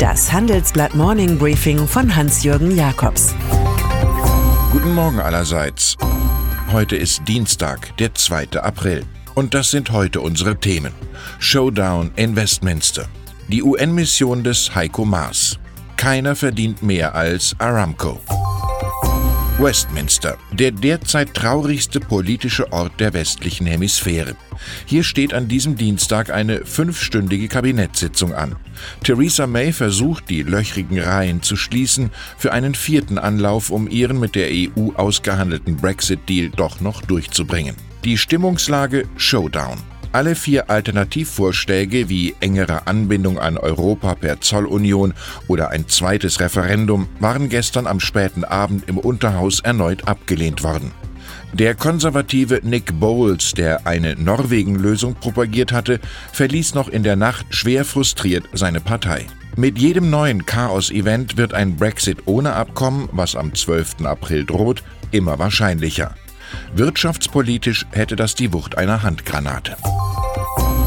Das Handelsblatt Morning Briefing von Hans-Jürgen Jakobs. Guten Morgen allerseits. Heute ist Dienstag, der 2. April. Und das sind heute unsere Themen. Showdown in Westminster. Die UN-Mission des Heiko Maas. Keiner verdient mehr als Aramco. Westminster, der derzeit traurigste politische Ort der westlichen Hemisphäre. Hier steht an diesem Dienstag eine fünfstündige Kabinettssitzung an. Theresa May versucht, die löchrigen Reihen zu schließen für einen vierten Anlauf, um ihren mit der EU ausgehandelten Brexit-Deal doch noch durchzubringen. Die Stimmungslage Showdown. Alle vier Alternativvorschläge wie engere Anbindung an Europa per Zollunion oder ein zweites Referendum waren gestern am späten Abend im Unterhaus erneut abgelehnt worden. Der konservative Nick Bowles, der eine Norwegen-Lösung propagiert hatte, verließ noch in der Nacht schwer frustriert seine Partei. Mit jedem neuen Chaos-Event wird ein Brexit ohne Abkommen, was am 12. April droht, immer wahrscheinlicher. Wirtschaftspolitisch hätte das die Wucht einer Handgranate.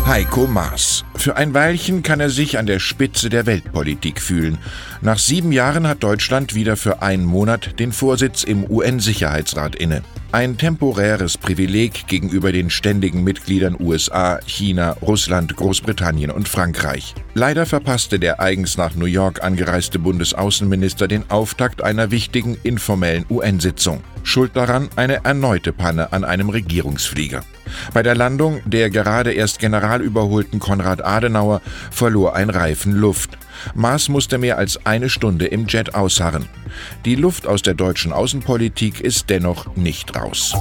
Heiko Maas. Für ein Weilchen kann er sich an der Spitze der Weltpolitik fühlen. Nach sieben Jahren hat Deutschland wieder für einen Monat den Vorsitz im UN-Sicherheitsrat inne. Ein temporäres Privileg gegenüber den ständigen Mitgliedern USA, China, Russland, Großbritannien und Frankreich. Leider verpasste der eigens nach New York angereiste Bundesaußenminister den Auftakt einer wichtigen informellen UN-Sitzung. Schuld daran eine erneute Panne an einem Regierungsflieger. Bei der Landung der gerade erst General überholten Konrad Adenauer verlor ein Reifen Luft. Maas musste mehr als eine Stunde im Jet ausharren. Die Luft aus der deutschen Außenpolitik ist dennoch nicht raus.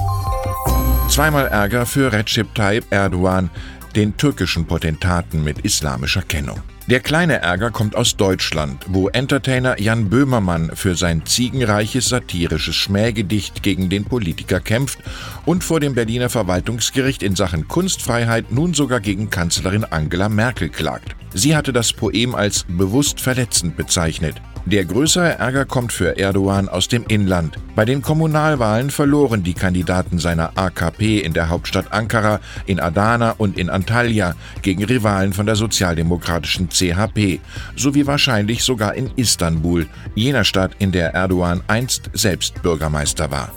Zweimal Ärger für Recep Tayyip Erdogan, den türkischen Potentaten mit islamischer Kennung. Der kleine Ärger kommt aus Deutschland, wo Entertainer Jan Böhmermann für sein ziegenreiches satirisches Schmähgedicht gegen den Politiker kämpft und vor dem Berliner Verwaltungsgericht in Sachen Kunstfreiheit nun sogar gegen Kanzlerin Angela Merkel klagt. Sie hatte das Poem als bewusst verletzend bezeichnet. Der größere Ärger kommt für Erdogan aus dem Inland. Bei den Kommunalwahlen verloren die Kandidaten seiner AKP in der Hauptstadt Ankara, in Adana und in Antalya gegen Rivalen von der sozialdemokratischen CHP, sowie wahrscheinlich sogar in Istanbul, jener Stadt, in der Erdogan einst selbst Bürgermeister war.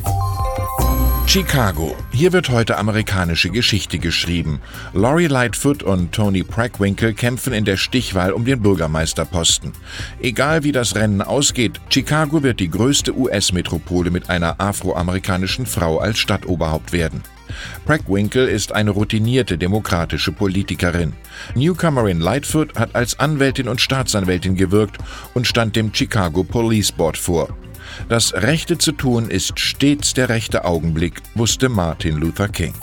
Chicago. Hier wird heute amerikanische Geschichte geschrieben. Laurie Lightfoot und Tony Preckwinkle kämpfen in der Stichwahl um den Bürgermeisterposten. Egal wie das Rennen ausgeht, Chicago wird die größte US-Metropole mit einer afroamerikanischen Frau als Stadtoberhaupt werden. Preckwinkle ist eine routinierte demokratische Politikerin. Newcomerin Lightfoot hat als Anwältin und Staatsanwältin gewirkt und stand dem Chicago Police Board vor. Das Rechte zu tun ist stets der rechte Augenblick, wusste Martin Luther King.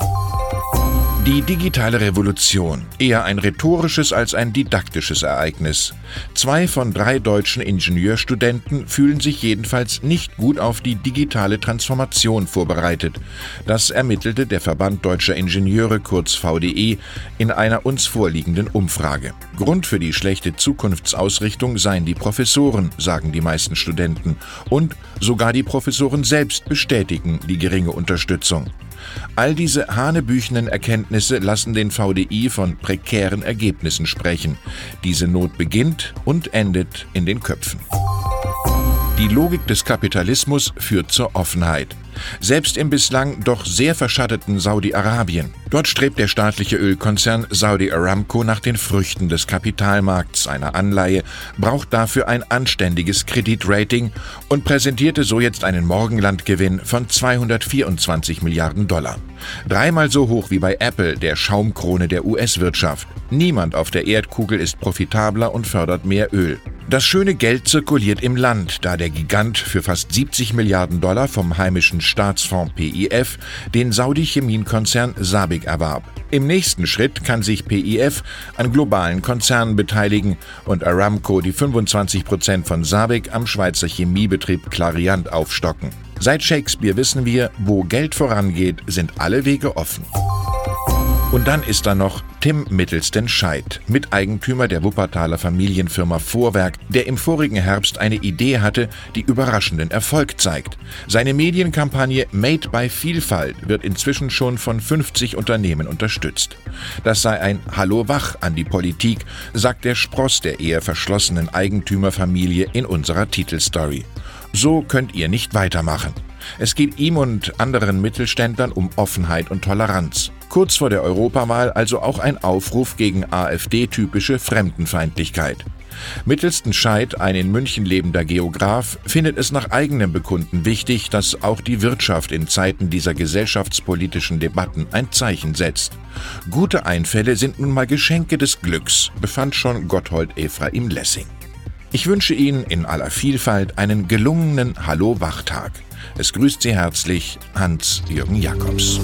Die digitale Revolution, eher ein rhetorisches als ein didaktisches Ereignis. Zwei von drei deutschen Ingenieurstudenten fühlen sich jedenfalls nicht gut auf die digitale Transformation vorbereitet. Das ermittelte der Verband deutscher Ingenieure kurz VDE in einer uns vorliegenden Umfrage. Grund für die schlechte Zukunftsausrichtung seien die Professoren, sagen die meisten Studenten. Und sogar die Professoren selbst bestätigen die geringe Unterstützung. All diese hanebüchenen Erkenntnisse lassen den VDI von prekären Ergebnissen sprechen. Diese Not beginnt und endet in den Köpfen. Die Logik des Kapitalismus führt zur Offenheit. Selbst im bislang doch sehr verschatteten Saudi-Arabien. Dort strebt der staatliche Ölkonzern Saudi Aramco nach den Früchten des Kapitalmarkts einer Anleihe, braucht dafür ein anständiges Kreditrating und präsentierte so jetzt einen Morgenlandgewinn von 224 Milliarden Dollar. Dreimal so hoch wie bei Apple, der Schaumkrone der US-Wirtschaft. Niemand auf der Erdkugel ist profitabler und fördert mehr Öl. Das schöne Geld zirkuliert im Land, da der Gigant für fast 70 Milliarden Dollar vom heimischen Staatsfonds PIF den Saudi-Chemienkonzern Sabic erwarb. Im nächsten Schritt kann sich PIF an globalen Konzernen beteiligen und Aramco die 25 Prozent von Sabic am Schweizer Chemiebetrieb Clariant aufstocken. Seit Shakespeare wissen wir, wo Geld vorangeht, sind alle Wege offen. Und dann ist da noch Tim Mittelsten Scheid, Miteigentümer der Wuppertaler Familienfirma Vorwerk, der im vorigen Herbst eine Idee hatte, die überraschenden Erfolg zeigt. Seine Medienkampagne Made by Vielfalt wird inzwischen schon von 50 Unternehmen unterstützt. Das sei ein Hallo wach an die Politik, sagt der Spross der eher verschlossenen Eigentümerfamilie in unserer Titelstory. So könnt ihr nicht weitermachen. Es geht ihm und anderen Mittelständlern um Offenheit und Toleranz. Kurz vor der Europawahl also auch ein Aufruf gegen AfD-typische Fremdenfeindlichkeit. Mittelsten Scheid, ein in München lebender Geograf, findet es nach eigenem Bekunden wichtig, dass auch die Wirtschaft in Zeiten dieser gesellschaftspolitischen Debatten ein Zeichen setzt. Gute Einfälle sind nun mal Geschenke des Glücks, befand schon Gotthold Ephraim Lessing. Ich wünsche Ihnen in aller Vielfalt einen gelungenen Hallo-Wachtag. Es grüßt Sie herzlich Hans-Jürgen Jakobs.